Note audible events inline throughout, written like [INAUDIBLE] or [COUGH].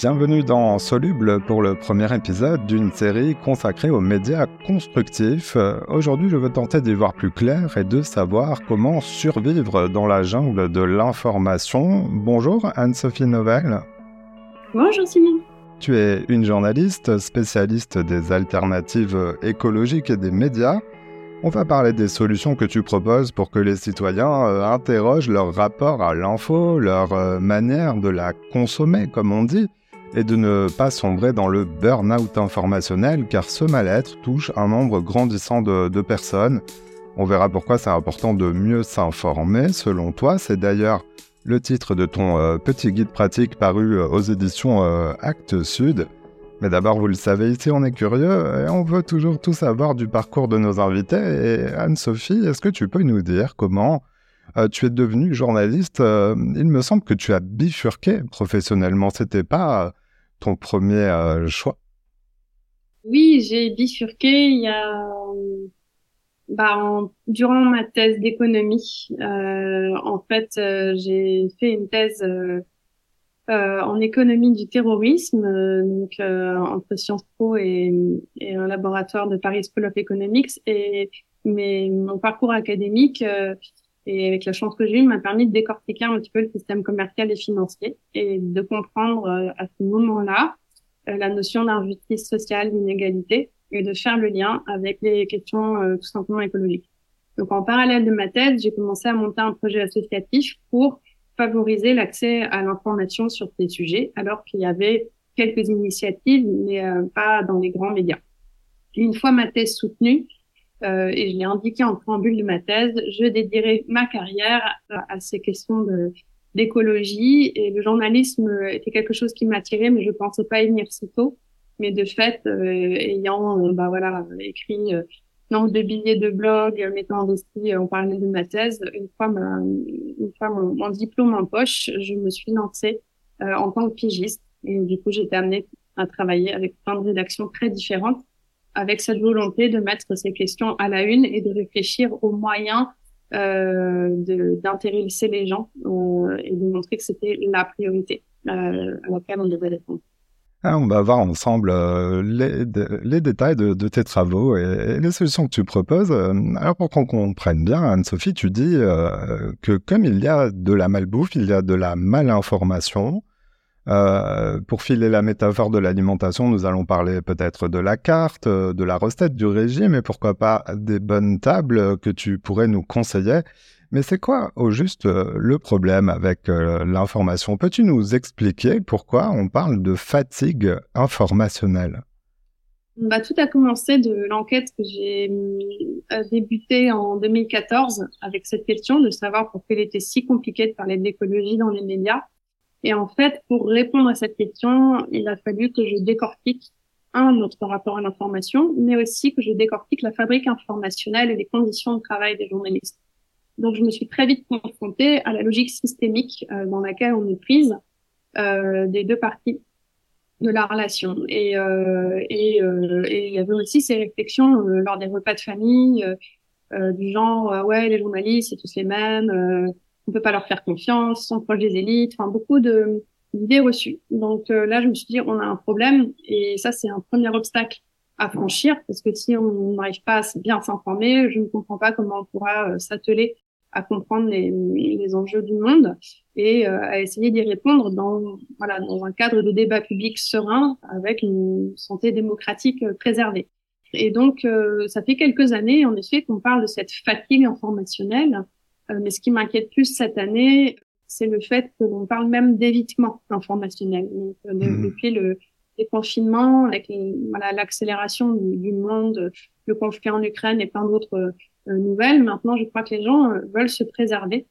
Bienvenue dans Soluble pour le premier épisode d'une série consacrée aux médias constructifs. Aujourd'hui, je veux tenter d'y voir plus clair et de savoir comment survivre dans la jungle de l'information. Bonjour Anne-Sophie Novelle. Bonjour Simon. Tu es une journaliste spécialiste des alternatives écologiques et des médias. On va parler des solutions que tu proposes pour que les citoyens euh, interrogent leur rapport à l'info, leur euh, manière de la consommer, comme on dit, et de ne pas sombrer dans le burn-out informationnel, car ce mal-être touche un nombre grandissant de, personnes. On verra pourquoi c'est important de mieux s'informer, selon toi. C'est d'ailleurs le titre de ton euh, petit guide pratique paru aux éditions Actes Sud. Mais d'abord, vous le savez, ici on est curieux et on veut toujours tout savoir du parcours de nos invités. Et Anne-Sophie, est-ce que tu peux nous dire comment euh, tu es devenue journaliste euh, Il me semble que tu as bifurqué professionnellement. C'était pas euh, ton premier choix? Oui, j'ai bifurqué il y a bah, durant ma thèse d'économie. en fait, j'ai fait une thèse en économie du terrorisme, donc entre Sciences Po et, et, un laboratoire de Paris School of Economics. Et mais mon parcours académique et avec la chance que j'ai eue m'a permis de décortiquer un petit peu le système commercial et financier et de comprendre à ce moment-là la notion d'injustice sociale, d'inégalité et de faire le lien avec les questions tout simplement écologiques. Donc en parallèle de ma thèse, j'ai commencé à monter un projet associatif pour favoriser l'accès à l'information sur ces sujets, alors qu'il y avait quelques initiatives, mais euh, pas dans les grands médias. Une fois ma thèse soutenue, euh, et je l'ai indiqué en préambule de ma thèse, je dédierai ma carrière à, ces questions d'écologie et le journalisme était quelque chose qui m'attirait, mais je pensais pas y venir si tôt. Mais de fait, euh, ayant bah voilà écrit nombre de billets de blog euh, m'étant investi en parallèle de ma thèse, une fois, ma, une fois mon, diplôme en poche, je me suis lancée euh, en tant que pigiste. Et du coup, été amenée à travailler avec plein de rédactions très différentes, avec cette volonté de mettre ces questions à la une et de réfléchir aux moyens euh, d'intéresser les gens euh, et de montrer que c'était la priorité euh, à laquelle on devait répondre. Ah, on va voir ensemble euh, les, détails de, tes travaux et, les solutions que tu proposes. Alors pour qu'on comprenne bien, Anne-Sophie, tu dis que comme il y a de la malbouffe, il y a de la malinformation. Pour filer la métaphore de l'alimentation, nous allons parler peut-être de la carte, de la recette, du régime et pourquoi pas des bonnes tables que tu pourrais nous conseiller. Mais c'est quoi au juste euh, le problème avec euh, l'information? Peux-tu nous expliquer pourquoi on parle de fatigue informationnelle? Tout a commencé de l'enquête que j'ai euh, débutée en 2014 avec cette question de savoir pourquoi il était si compliqué de parler d'écologie dans les médias. Et en fait, pour répondre à cette question, il a fallu que je décortique un, notre rapport à l'information, mais aussi que je décortique la fabrique informationnelle et les conditions de travail des journalistes. Donc, je me suis très vite confrontée à la logique systémique euh, dans laquelle on est prise euh, des deux parties de la relation. Et euh, et euh, et il y avait aussi ces réflexions lors des repas de famille du genre ouais les journalistes c'est tous les mêmes, on peut pas leur faire confiance, ils sont proches des élites, enfin beaucoup de d'idées reçues. Donc là je me suis dit on a un problème et ça c'est un premier obstacle à franchir parce que si on n'arrive pas à bien s'informer, je ne comprends pas comment on pourra s'atteler à comprendre les, les, enjeux du monde et euh, à essayer d'y répondre dans voilà dans un cadre de débat public serein avec une santé démocratique euh, préservée. Et donc euh, ça fait quelques années en effet qu'on parle de cette fatigue informationnelle, mais ce qui m'inquiète plus cette année, c'est le fait que l'on parle même d'évitement informationnel. Donc, mmh. Depuis le déconfinement, avec voilà l'accélération du, du, monde, le conflit en Ukraine et plein d'autres euh, nouvelles. Maintenant, je crois que les gens euh, veulent se préserver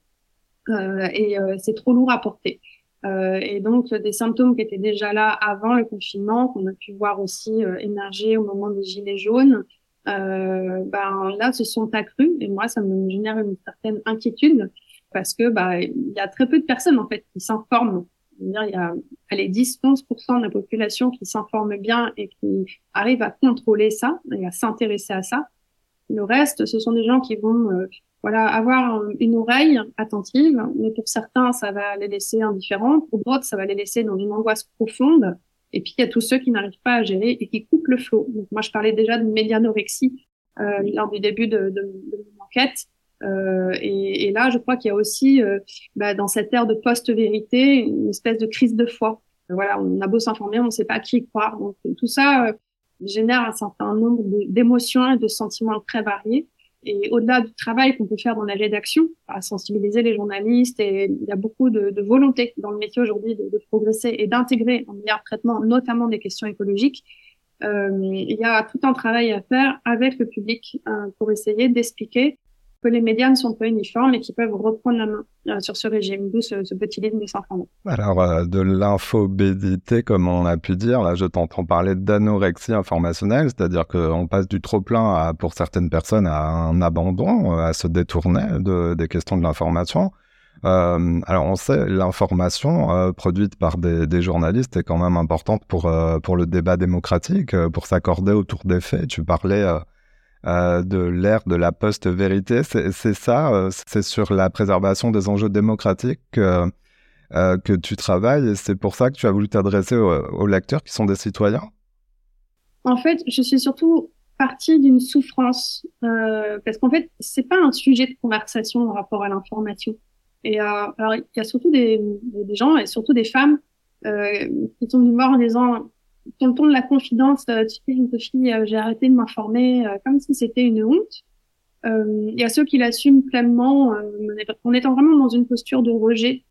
euh, et c'est trop lourd à porter. et donc, des symptômes qui étaient déjà là avant le confinement, qu'on a pu voir aussi émerger au moment des gilets jaunes, euh, ben là se sont accrus et moi ça me génère une certaine inquiétude parce que bah il y a très peu de personnes en fait qui s'informent. il y a allez 10-11% de la population qui s'informe bien et qui arrive à contrôler ça et à s'intéresser à ça. Le reste, ce sont des gens qui vont euh, voilà, avoir une oreille attentive, mais pour certains, ça va les laisser indifférents, pour d'autres, ça va les laisser dans une angoisse profonde. Et puis, il y a tous ceux qui n'arrivent pas à gérer et qui coupent le flot. Donc, moi, je parlais déjà de médianorexie euh, lors du début de, de, de mon enquête. Euh, et, et, là, je crois qu'il y a aussi, euh, bah, dans cette ère de post-vérité, une espèce de crise de foi. Voilà, on a beau s'informer, on ne sait pas à qui croire. Donc, tout ça euh, génère un certain nombre d'émotions et de sentiments très variés. Et au-delà du travail qu'on peut faire dans la rédaction, à sensibiliser les journalistes, et il y a beaucoup de, volonté dans le métier aujourd'hui de, progresser et d'intégrer un meilleur traitement, notamment des questions écologiques. Euh, il y a tout un travail à faire avec le public euh, pour essayer d'expliquer que les médias ne sont pas uniformes et qui peuvent reprendre la main euh, sur ce régime, d'où ce, petit livre des enfants. Alors, euh, de l'infobédité, comme on a pu dire, là, je t'entends parler d'anorexie informationnelle, c'est-à-dire qu'on passe du trop-plein pour certaines personnes à un abandon, euh, à se détourner de, des questions de l'information. Alors on sait l'information produite par des, journalistes est quand même importante pour pour le débat démocratique, pour s'accorder autour des faits. Tu parlais euh, de l'ère de la post-vérité. C'est ça, euh, c'est sur la préservation des enjeux démocratiques que, euh, que tu travailles et c'est pour ça que tu as voulu t'adresser aux, lecteurs qui sont des citoyens En fait, je suis surtout partie d'une souffrance parce qu'en fait, c'est pas un sujet de conversation en rapport à l'information. Et alors, il y a surtout des, des, gens et surtout des femmes qui sont venues voir en disant sur le ton de la confidence, euh, tu euh, j'ai arrêté de m'informer euh, comme si c'était une honte. Il y a ceux qui l'assument pleinement en étant vraiment dans une posture de rejet.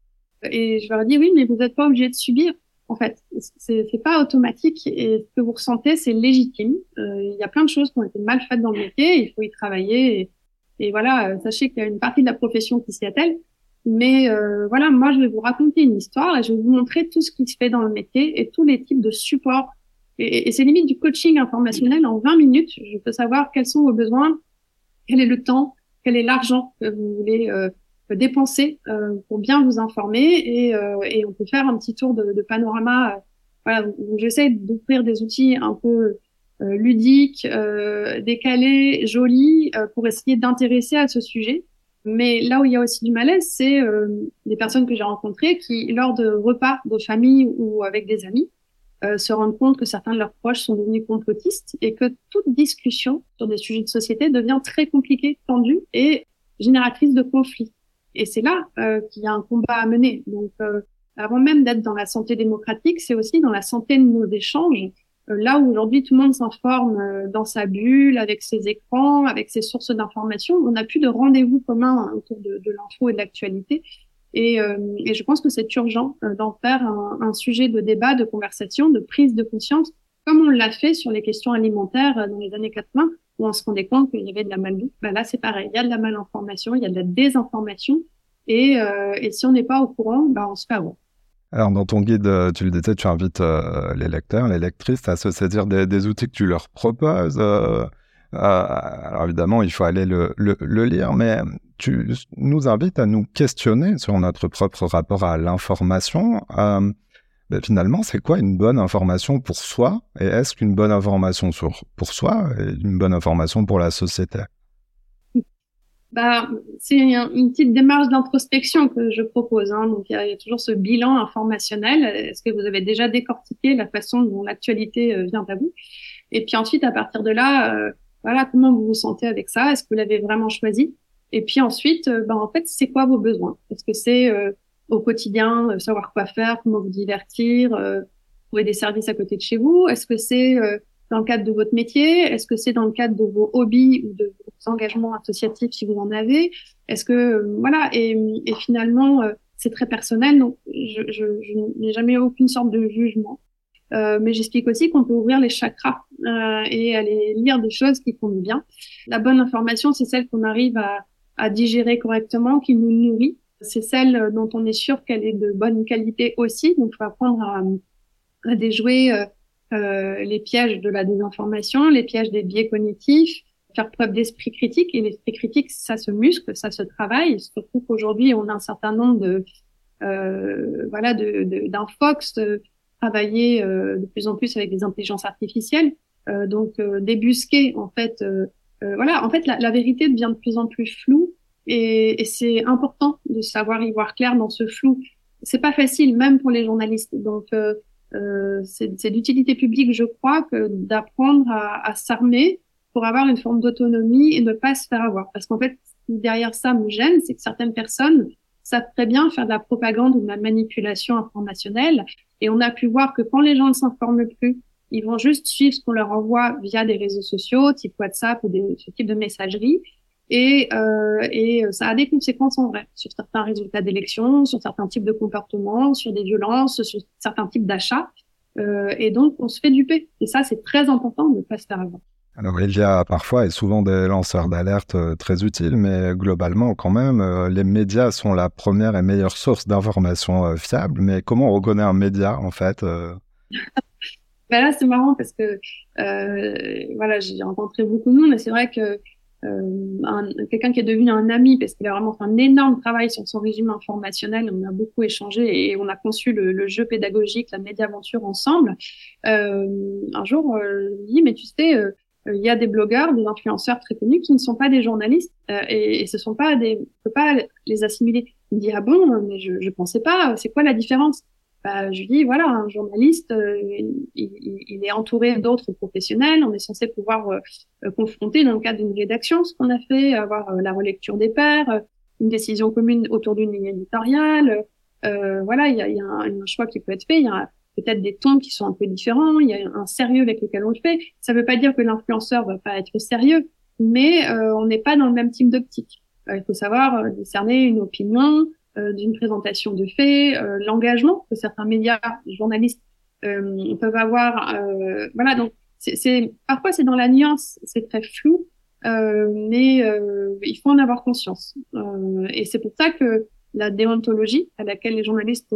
Et je leur dis oui, mais vous n'êtes pas obligé de subir. En fait, c'est pas automatique et ce que vous ressentez, c'est légitime. Il y a plein de choses qui ont été mal faites dans le métier, il faut y travailler. Et, et voilà, sachez qu'il y a une partie de la profession qui s'y attelle. Mais euh, voilà, moi, je vais vous raconter une histoire et je vais vous montrer tout ce qui se fait dans le métier et tous les types de supports. Et, c'est limite du coaching informationnel en 20 minutes. Je peux savoir quels sont vos besoins, quel est le temps, quel est l'argent que vous voulez euh, dépenser euh, pour bien vous informer. Et, euh, et, on peut faire un petit tour de, de panorama. Euh, voilà, j'essaie d'offrir des outils un peu ludiques, décalés, jolis, pour essayer d'intéresser à ce sujet. Mais là où il y a aussi du malaise, c'est euh, des personnes que j'ai rencontrées qui, lors de repas de famille ou avec des amis, euh, se rendent compte que certains de leurs proches sont devenus complotistes et que toute discussion sur des sujets de société devient très compliquée, tendue et génératrice de conflits. Et c'est là euh, qu'il y a un combat à mener. Donc, euh, avant même d'être dans la santé démocratique, c'est aussi dans la santé de nos échanges là où aujourd'hui tout le monde s'informe euh, dans sa bulle, avec ses écrans, avec ses sources d'information, on n'a plus de rendez-vous commun autour de, de l'info et de l'actualité. Et, euh, et, je pense que c'est urgent d'en faire un, un, sujet de débat, de conversation, de prise de conscience, comme on l'a fait sur les questions alimentaires dans les années 80, où on se rendait compte qu'il y avait de la malbouffe. Ben là, c'est pareil, il y a de la malinformation, il y a de la désinformation, et, euh, et si on n'est pas au courant, ben on se fait avoir. Alors, dans ton guide, euh, tu le disais, tu invites euh, les lecteurs, les lectrices à se saisir des, outils que tu leur proposes. Euh, alors, évidemment, il faut aller le, le, lire, mais tu nous invites à nous questionner sur notre propre rapport à l'information. Ben, finalement, c'est quoi une bonne information pour soi Et est-ce qu'une bonne information sur, pour soi est une bonne information pour la société? Bah, c'est une petite démarche d'introspection que je propose. Hein. Donc, il y, a, toujours ce bilan informationnel. Est-ce que vous avez déjà décortiqué la façon dont l'actualité euh, vient à vous? Et puis ensuite, à partir de là, euh, voilà, comment vous vous sentez avec ça? Est-ce que vous l'avez vraiment choisi? Et puis ensuite, euh, bah, en fait, c'est quoi vos besoins? Est-ce que c'est au quotidien savoir quoi faire, comment vous divertir, trouver des services à côté de chez vous? Est-ce que c'est dans le cadre de votre métier? Est-ce que c'est dans le cadre de vos hobbies ou de vos engagements associatifs si vous en avez? Est-ce que euh, voilà et, et finalement euh, c'est très personnel donc je, je, je n'ai jamais aucune sorte de jugement. Euh, mais j'explique aussi qu'on peut ouvrir les chakras euh, et aller lire des choses qui font du bien. La bonne information, c'est celle qu'on arrive à, à digérer correctement, qui nous nourrit. C'est celle dont on est sûr qu'elle est de bonne qualité aussi. Donc, il faut apprendre à, à déjouer euh, les pièges de la désinformation, les pièges des biais cognitifs, faire preuve d'esprit critique. Et l'esprit critique, ça se muscle, ça se travaille. Surtout qu'aujourd'hui, on a un certain nombre de euh, voilà de d'infox de, travailler euh, de plus en plus avec des intelligences artificielles. Euh, donc euh, débusquer en fait, voilà, en fait la, la, vérité devient de plus en plus floue Et, et c'est important de savoir y voir clair dans ce flou. C'est pas facile, même pour les journalistes. Donc, euh, c'est d'utilité publique, je crois, que d'apprendre à, à s'armer pour avoir une forme d'autonomie et ne pas se faire avoir. Parce qu'en fait, derrière ça me gêne, c'est que certaines personnes savent très bien faire de la propagande ou de la manipulation informationnelle. Et on a pu voir que quand les gens ne s'informent plus, ils vont juste suivre ce qu'on leur envoie via des réseaux sociaux, type WhatsApp ou des, ce type de messagerie. Et, euh, et ça a des conséquences en vrai sur certains résultats d'élections, sur certains types de comportements, sur des violences, sur certains types d'achats. Euh, et donc, on se fait duper. Et ça, c'est très important de ne pas se faire avoir. Alors il y a parfois et souvent des lanceurs d'alerte euh, très utiles, mais globalement quand même, euh, les médias sont la première et meilleure source d'informations euh, fiables. Mais comment on reconnaît un média en fait [LAUGHS] ben Là c'est marrant parce que voilà j'ai rencontré beaucoup de monde et c'est vrai que quelqu'un qui est devenu un ami parce qu'il a vraiment fait un énorme travail sur son régime informationnel. On a beaucoup échangé et on a conçu le, jeu pédagogique, la médiaventure ensemble. un jour, je lui dis mais tu sais euh, il y a des blogueurs, des influenceurs très connus qui ne sont pas des journalistes euh, et, et, ce sont pas des, on peut pas les assimiler. Il me dit ah bon, mais je, je pensais pas. C'est quoi la différence? Bah, Je dis voilà, un journaliste, euh, il, est entouré d'autres professionnels. On est censé pouvoir confronter dans le cadre d'une rédaction ce qu'on a fait, avoir la relecture des pairs, une décision commune autour d'une ligne éditoriale. voilà, il y a, y a un, un, choix qui peut être fait. Il y a peut-être des tons qui sont un peu différents, il y a un sérieux avec lequel on le fait. Ça ne veut pas dire que l'influenceur va pas être sérieux, mais euh, on n'est pas dans le même type d'optique. Euh, il faut savoir euh, discerner une opinion d'une présentation de faits, l'engagement que certains médias, journalistes peuvent avoir. voilà, donc c'est parfois c'est dans la nuance, c'est très flou, mais il faut en avoir conscience. et c'est pour ça que la déontologie à laquelle les journalistes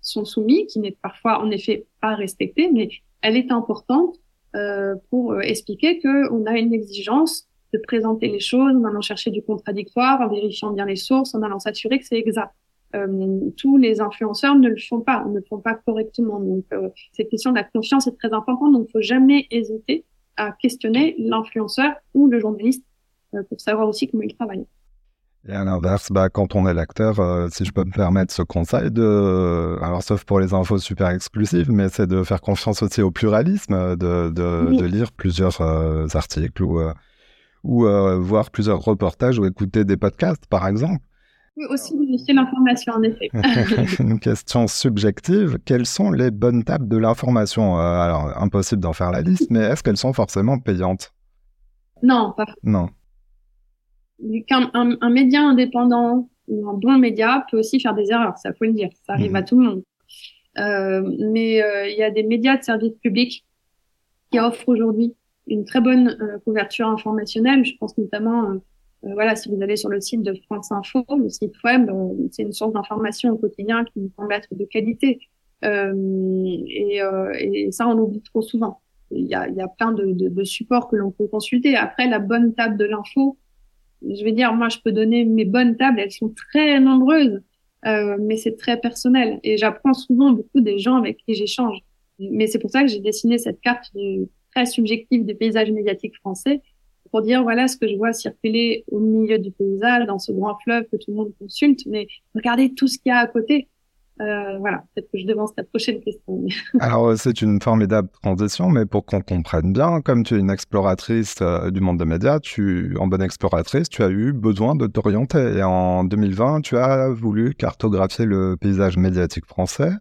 sont soumis, qui n'est parfois en effet pas respectée, mais elle est importante euh, pour euh, expliquer qu'on a une exigence de présenter les choses en allant chercher du contradictoire, en vérifiant bien les sources, en allant s'assurer que c'est exact. Euh, tous les influenceurs ne le font pas, ne le font pas correctement. Donc, euh, cette question de la confiance est très importante. Donc, il faut jamais hésiter à questionner l'influenceur ou le journaliste euh, pour savoir aussi comment il travaille. Et à l'inverse, bah, quand on est l'acteur, euh, si je peux me permettre ce conseil, de, alors sauf pour les infos super exclusives, mais c'est de faire confiance aussi au pluralisme, de, de, de lire plusieurs euh, articles ou, euh, ou voir plusieurs reportages ou écouter des podcasts, par exemple. Oui, aussi vérifier l'information, en effet. [LAUGHS] Une question subjective. Quelles sont les bonnes tables de l'information? Alors, impossible d'en faire la liste, mais est-ce qu'elles sont forcément payantes? Non, pas. Non un, média indépendant ou un bon média peut aussi faire des erreurs, ça faut le dire, ça arrive mhm. à tout le monde. Euh, mais euh, il y a des médias de service public qui offrent aujourd'hui une très bonne euh, couverture informationnelle. Je pense notamment, euh, voilà, si vous allez sur le site de France Info, le site web, c'est une source d'information au quotidien qui nous semble être de qualité. Et, et, ça, on oublie trop souvent. Il y a, y a plein de, de, de supports que l'on peut consulter. Après, la bonne table de l'info, je vais dire, moi, je peux donner mes bonnes tables, elles sont très nombreuses, euh, mais c'est très personnel. Et j'apprends souvent beaucoup des gens avec qui j'échange. Mais c'est pour ça que j'ai dessiné cette carte du, très subjective des paysages médiatiques français pour dire voilà ce que je vois circuler au milieu du paysage, dans ce grand fleuve que tout le monde consulte, mais regardez tout ce qu'il y a à côté. Euh, voilà, peut-être que je devance ta prochaine question. [LAUGHS] Alors, euh, c'est une formidable transition, mais pour qu'on comprenne bien, comme tu es une exploratrice euh, du monde des médias, tu, en bonne exploratrice, tu as eu besoin de t'orienter. Et en 2020, tu as voulu cartographier le paysage médiatique français.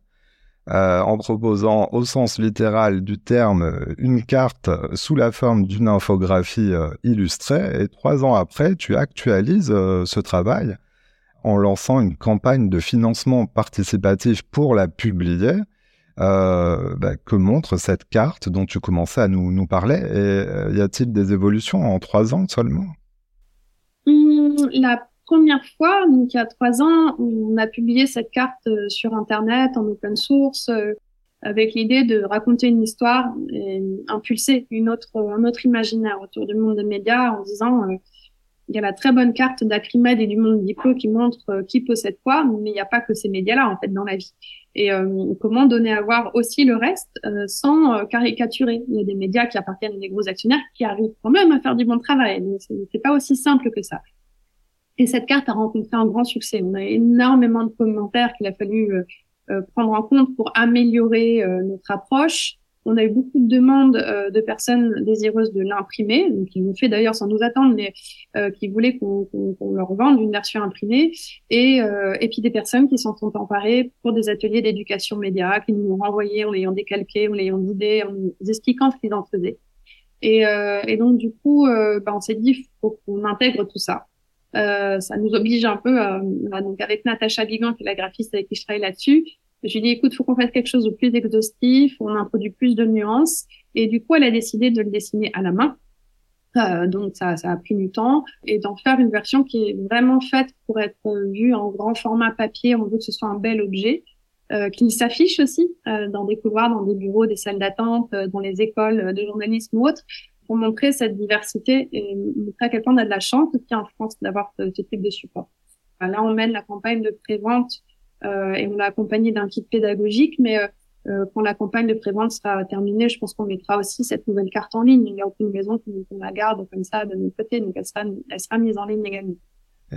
Euh, en proposant au sens littéral du terme une carte sous la forme d'une infographie illustrée. Et trois ans après, tu actualises ce travail en lançant une campagne de financement participatif pour la publier. Euh, bah, que montre cette carte dont tu commençais à nous, nous parler Et euh, y a-t-il des évolutions en trois ans seulement? La première fois, donc il y a trois ans, on a publié cette carte euh, sur Internet en open source avec l'idée de raconter une histoire et impulser autre, un autre imaginaire autour du monde des médias en disant il y a la très bonne carte d'Acrimed et du Monde Diplo qui montre euh, qui possède quoi, mais il n'y a pas que ces médias-là en fait dans la vie. Et euh, comment donner à voir aussi le reste euh, sans caricaturer? Il y a des médias qui appartiennent à des gros actionnaires qui arrivent quand même à faire du bon travail. Donc c'est pas aussi simple que ça. Et cette carte a rencontré un grand succès. On a énormément de commentaires qu'il a fallu prendre en compte pour améliorer notre approche. On a eu beaucoup de demandes euh, de personnes désireuses de l'imprimer, qui l'ont fait d'ailleurs sans nous attendre, mais euh, qui voulaient qu'on leur vende une version imprimée, et, euh, et puis des personnes qui s'en sont emparées pour des ateliers d'éducation média, qui nous ont renvoyé en l'ayant décalqué, en l'ayant guidé, en nous expliquant ce qu'ils en faisaient. Et, et, donc du coup, bah, on s'est dit, faut qu'on intègre tout ça. Ça nous oblige un peu, donc avec Natacha Guigan, qui est la graphiste avec qui je travaille là-dessus, je lui dit, écoute, faut qu'on fasse quelque chose de plus exhaustif, on introduit plus de nuances. Et du coup, elle a décidé de le dessiner à la main. Euh, donc ça, ça a pris du temps et d'en faire une version qui est vraiment faite pour être vue en grand format papier. On veut que ce soit un bel objet, euh, qui s'affiche aussi euh, dans des couloirs, dans des bureaux, des salles d'attente, euh, dans les écoles de journalisme ou autres, pour montrer cette diversité et montrer à quel point on a de la chance aussi en France d'avoir ce, ce, type de support. là, on mène la campagne de prévente euh, et on l'a accompagné d'un kit pédagogique, mais euh, euh, quand la campagne de prévente sera terminée, je pense qu'on mettra aussi cette nouvelle carte en ligne. Il n'y a aucune maison qu'on la garde comme ça de notre côté, donc elle sera, elle sera mise en ligne également.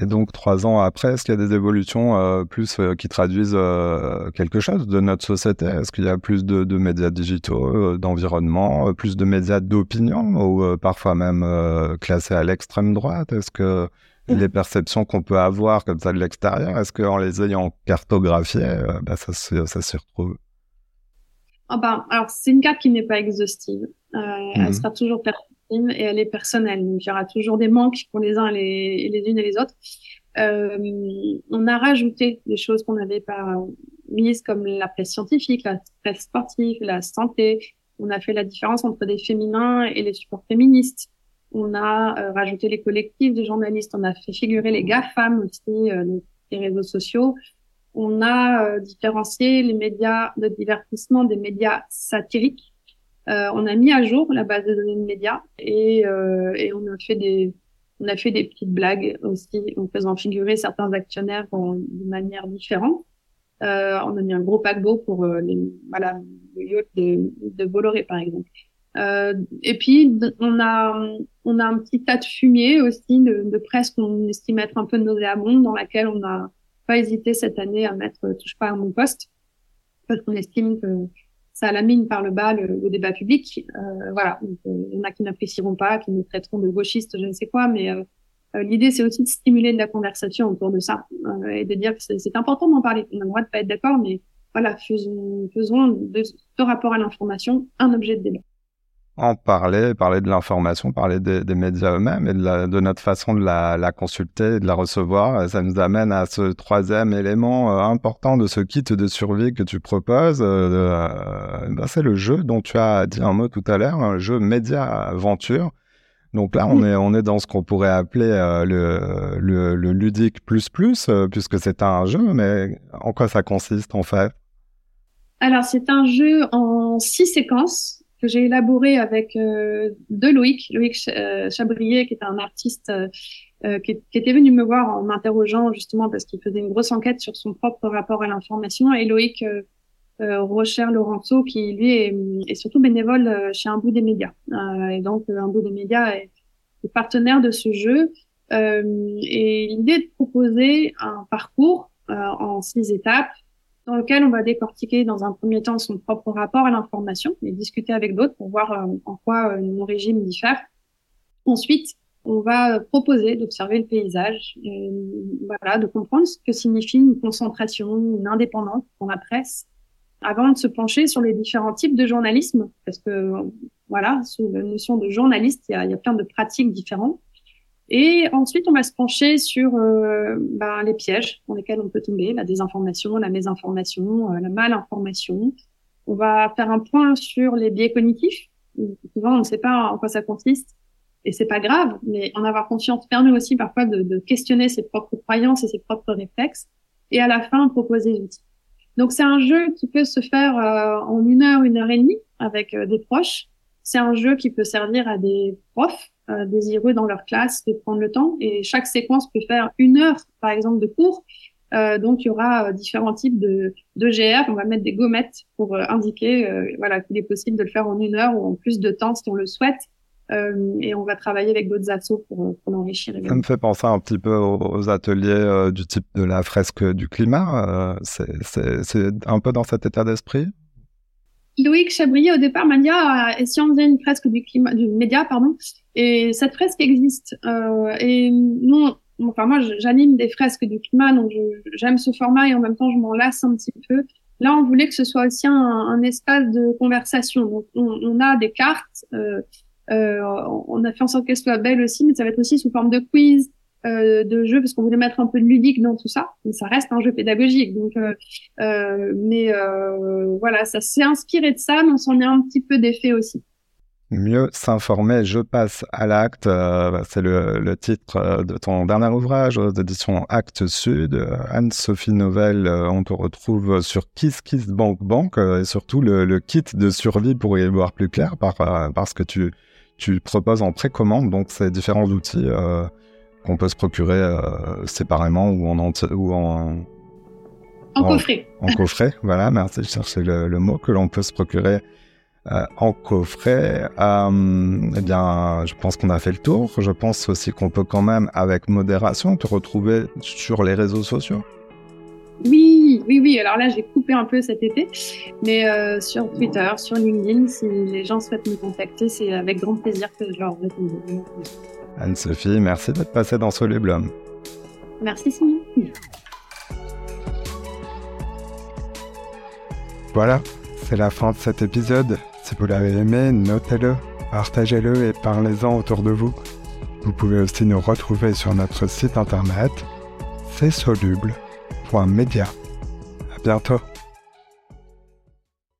Et donc trois ans après, est-ce qu'il y a des évolutions euh, plus euh, qui traduisent euh, quelque chose de notre société? Est-ce qu'il y a plus de, de médias digitaux, d'environnement, plus de médias d'opinion ou parfois même classés à l'extrême droite? Est-ce que les perceptions qu'on peut avoir comme ça de l'extérieur, est-ce qu'en les ayant cartographiées, bah, ça, ça s'y retrouve? Ah ben, Alors, c'est une carte qui n'est pas exhaustive. Elle mhm. sera toujours et elle est personnelle. Donc, il y aura toujours des manques pour les uns et les, les unes et les autres. Euh, on a rajouté des choses qu'on n'avait pas mises comme la presse scientifique, la presse sportive, la santé. On a fait la différence entre des féminins et les supports féministes. On a euh, rajouté les collectifs de journalistes. On a fait figurer les GAFAM aussi, euh, les réseaux sociaux. On a euh, différencié les médias de divertissement des médias satiriques. On a mis à jour la base de données de médias et, et on a fait des on a fait des petites blagues aussi en faisant figurer certains actionnaires de manière différente. Euh, on a mis un gros paquebot pour les, voilà, le yacht de, de Bolloré, par exemple. Euh, et puis on a on a un petit tas de fumier aussi de, de presse qu'on estime être un peu nauséabonde dans laquelle on n'a pas hésité cette année à mettre euh, touche pas à mon poste parce qu'on estime que ça lamine par le bas le, débat public. Euh, voilà, euh, il y en a qui n'apprécieront pas, qui nous traiteront de gauchistes, je ne sais quoi, mais euh, l'idée c'est aussi de stimuler de la conversation autour de ça et de dire que c'est important d'en parler. On a le droit de pas être d'accord, mais voilà, faisons, faisons de ce rapport à l'information un objet de débat en parler, parler de l'information, parler des, des médias eux-mêmes et de, la, de, notre façon de la, la, consulter de la recevoir. Ça nous amène à ce troisième élément euh, important de ce kit de survie que tu proposes. Euh, ben c'est le jeu dont tu as dit un mot tout à l'heure, un jeu média-aventure. Donc là, on est, on est dans ce qu'on pourrait appeler euh, le, le, le, ludique plus plus, puisque c'est un jeu, mais en quoi ça consiste en fait? Alors, c'est un jeu en six séquences que j'ai élaboré avec euh, de Loïc, Loïc euh, Chabrier, qui est un artiste euh, euh, qui, était venu me voir en m'interrogeant justement parce qu'il faisait une grosse enquête sur son propre rapport à l'information, et Loïc Rocher Lorenzo, qui lui est, est, surtout bénévole chez Un bout des médias. et donc Un bout des médias est, est partenaire de ce jeu. et l'idée est de proposer un parcours en six étapes dans lequel on va décortiquer dans un premier temps son propre rapport à l'information et discuter avec d'autres pour voir euh, en quoi euh, nos régimes diffèrent. Ensuite, on va proposer d'observer le paysage, et, voilà, de comprendre ce que signifie une concentration, une indépendance dans la presse, avant de se pencher sur les différents types de journalisme, parce que voilà, sous la notion de journaliste, il y a, il y a plein de pratiques différentes. Et ensuite, on va se pencher sur euh, ben, les pièges dans lesquels on peut tomber, la désinformation, la mésinformation, euh, la malinformation. On va faire un point sur les biais cognitifs. Souvent, on ne sait pas en quoi ça consiste, et c'est pas grave, mais en avoir conscience permet aussi parfois de, de, questionner ses propres croyances et ses propres réflexes, et à la fin, proposer des outils. Donc, c'est un jeu qui peut se faire euh, en une heure, une heure et demie avec des proches. C'est un jeu qui peut servir à des profs euh, désireux dans leur classe de prendre le temps. Et chaque séquence peut faire une heure, par exemple, de cours. Euh, donc, il y aura euh, différents types de, de GR. On va mettre des gommettes pour indiquer voilà, qu'il est possible de le faire en une heure ou en plus de temps si on le souhaite. et on va travailler avec d'autres assos pour, pour l'enrichir. Ça me fait penser un petit peu aux, ateliers du type de la fresque du climat. c'est un peu dans cet état d'esprit? Loïc Chabrier, au départ, m'a dit ah, et si on faisait une fresque du climat, du média, pardon. Et cette fresque existe. Euh, et nous, enfin moi, j'anime des fresques du climat, donc j'aime ce format et en même temps, je m'en lasse un petit peu. Là, on voulait que ce soit aussi un, un espace de conversation. Donc, on, on a des cartes. Euh, euh, on a fait en sorte qu'elles soient belles aussi, mais ça va être aussi sous forme de quiz, euh, de jeu parce qu'on voulait mettre un peu de ludique dans tout ça, mais ça reste un jeu pédagogique. Donc, euh, euh, mais voilà, ça s'est inspiré de ça, mais on s'en est un petit peu défait aussi. Mieux s'informer, je passe à l'acte. c'est le, titre de ton dernier ouvrage d'édition Acte Sud. Anne-Sophie Novelle, on te retrouve sur Kiss Kiss Bank Bank et surtout le, kit de survie pour y voir plus clair par, parce que tu, tu proposes en précommande donc ces différents outils qu'on peut se procurer euh, séparément ou en, ou en, en, coffret. En coffret, [LAUGHS] voilà, merci, je cherchais le, mot que l'on peut se procurer euh, en coffret. Euh, eh bien, je pense qu'on a fait le tour. Je pense aussi qu'on peut quand même, avec modération, te retrouver sur les réseaux sociaux. Oui, oui, oui. Alors là, j'ai coupé un peu cet été, mais sur Twitter, sur LinkedIn, si les gens souhaitent me contacter, c'est avec grand plaisir que je leur répondrai. Anne-Sophie, merci d'être passée dans Solublum. Merci Simon. Voilà, c'est la fin de cet épisode. Si vous l'avez aimé, notez-le, partagez-le et parlez-en autour de vous. Vous pouvez aussi nous retrouver sur notre site internet c'est soluble.media. À bientôt.